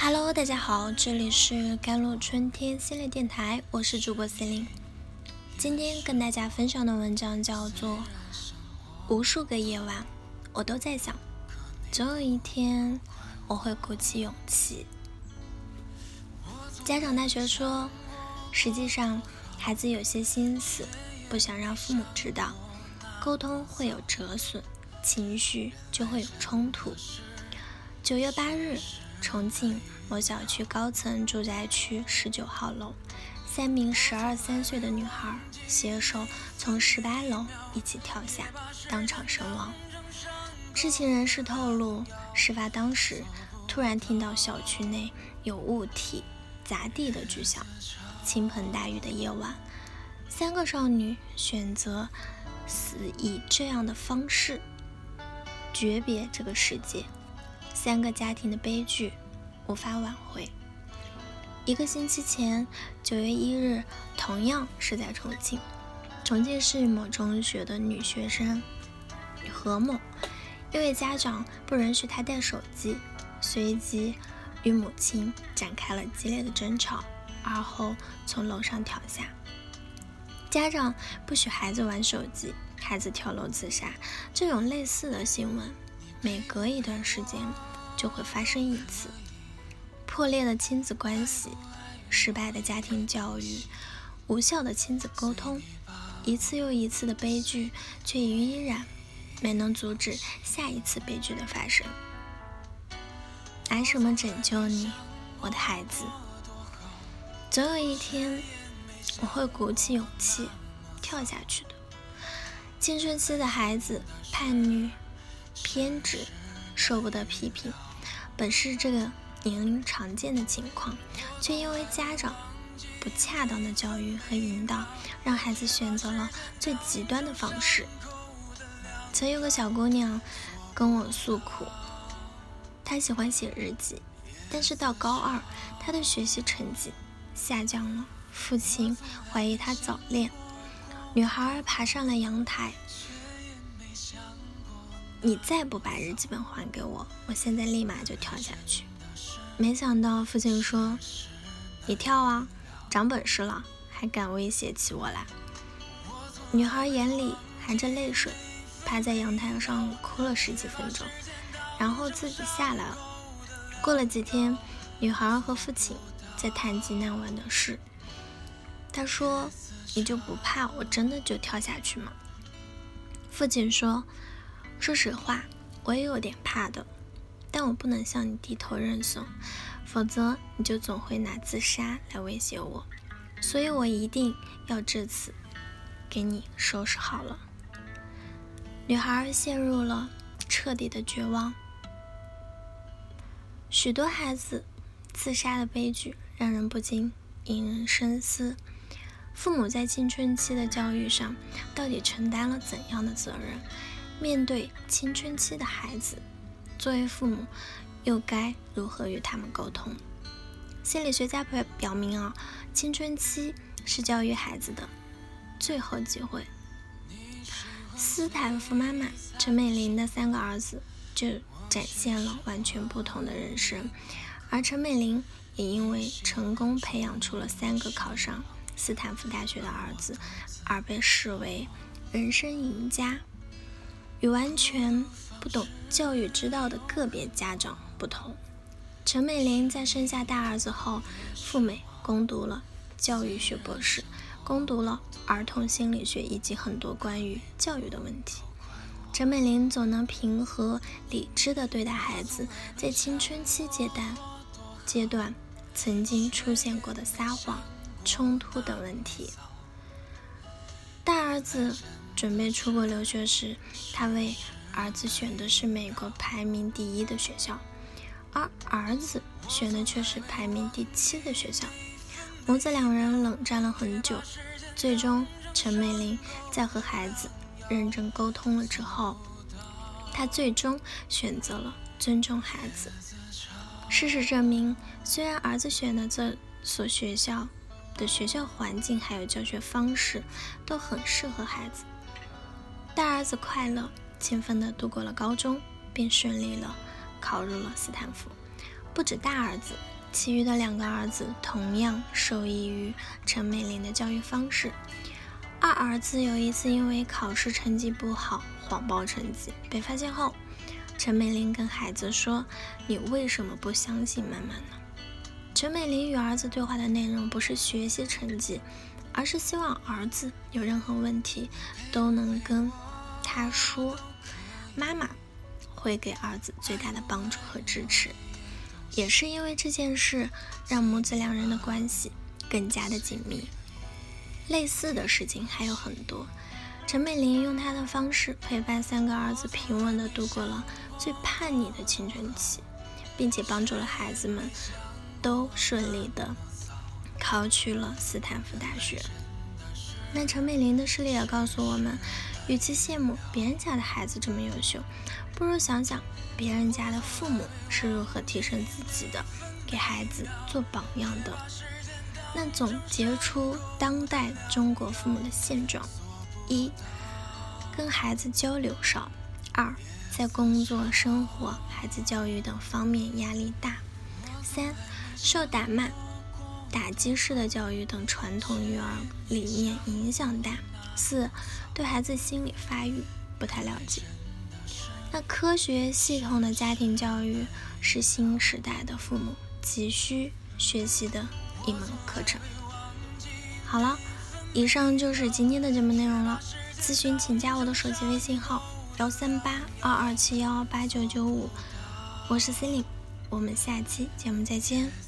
Hello，大家好，这里是甘露春天系列电台，我是主播 C 琳。今天跟大家分享的文章叫做《无数个夜晚，我都在想，总有一天我会鼓起勇气》。家长大学说，实际上孩子有些心思不想让父母知道，沟通会有折损，情绪就会有冲突。九月八日。重庆某小区高层住宅区十九号楼，三名十二三岁的女孩携手从十八楼一起跳下，当场身亡。知情人士透露，事发当时突然听到小区内有物体砸地的巨响。倾盆大雨的夜晚，三个少女选择死以这样的方式诀别这个世界。三个家庭的悲剧无法挽回。一个星期前，九月一日，同样是在重庆，重庆市某中学的女学生何某，因为家长不允许她带手机，随即与母亲展开了激烈的争吵，而后从楼上跳下。家长不许孩子玩手机，孩子跳楼自杀，这种类似的新闻，每隔一段时间。就会发生一次破裂的亲子关系，失败的家庭教育，无效的亲子沟通，一次又一次的悲剧，却依然没能阻止下一次悲剧的发生。拿什么拯救你，我的孩子？总有一天，我会鼓起勇气跳下去的。青春期的孩子叛逆、偏执，受不得批评。本是这个年龄常见的情况，却因为家长不恰当的教育和引导，让孩子选择了最极端的方式。曾有个小姑娘跟我诉苦，她喜欢写日记，但是到高二，她的学习成绩下降了，父亲怀疑她早恋。女孩爬上了阳台。你再不把日记本还给我，我现在立马就跳下去。没想到父亲说：“你跳啊，长本事了，还敢威胁起我来。”女孩眼里含着泪水，趴在阳台上哭了十几分钟，然后自己下来了。过了几天，女孩和父亲在谈及那晚的事。他说：“你就不怕我真的就跳下去吗？”父亲说。说实话，我也有点怕的，但我不能向你低头认怂，否则你就总会拿自杀来威胁我，所以我一定要这次给你收拾好了。女孩陷入了彻底的绝望。许多孩子自杀的悲剧让人不禁引人深思：父母在青春期的教育上到底承担了怎样的责任？面对青春期的孩子，作为父母又该如何与他们沟通？心理学家表表明啊，青春期是教育孩子的最后机会。斯坦福妈妈陈美玲的三个儿子就展现了完全不同的人生，而陈美玲也因为成功培养出了三个考上斯坦福大学的儿子，而被视为人生赢家。与完全不懂教育之道的个别家长不同，陈美玲在生下大儿子后，赴美攻读了教育学博士，攻读了儿童心理学以及很多关于教育的问题。陈美玲总能平和理智地对待孩子在青春期阶段阶段曾经出现过的撒谎、冲突等问题。大儿子。准备出国留学时，他为儿子选的是美国排名第一的学校，而儿子选的却是排名第七的学校。母子两人冷战了很久，最终陈美玲在和孩子认真沟通了之后，她最终选择了尊重孩子。事实证明，虽然儿子选的这所学校的学校环境还有教学方式都很适合孩子。大儿子快乐、勤奋地度过了高中，并顺利了考入了斯坦福。不止大儿子，其余的两个儿子同样受益于陈美玲的教育方式。二儿子有一次因为考试成绩不好，谎报成绩被发现后，陈美玲跟孩子说：“你为什么不相信妈妈呢？”陈美玲与儿子对话的内容不是学习成绩，而是希望儿子有任何问题都能跟他说，妈妈会给儿子最大的帮助和支持。也是因为这件事，让母子两人的关系更加的紧密。类似的事情还有很多。陈美玲用她的方式陪伴三个儿子平稳地度过了最叛逆的青春期，并且帮助了孩子们都顺利地考取了斯坦福大学。那陈美玲的事例也告诉我们，与其羡慕别人家的孩子这么优秀，不如想想别人家的父母是如何提升自己的，给孩子做榜样的。那总结出当代中国父母的现状：一、跟孩子交流少；二、在工作、生活、孩子教育等方面压力大；三、受打骂、打击式的教育等传统育儿理念影响大；四、对孩子心理发育不太了解。那科学系统的家庭教育是新时代的父母急需学习的。一门课程。好了，以上就是今天的节目内容了。咨询请加我的手机微信号：幺三八二二七幺八九九五，我是 Cindy，我们下期节目再见。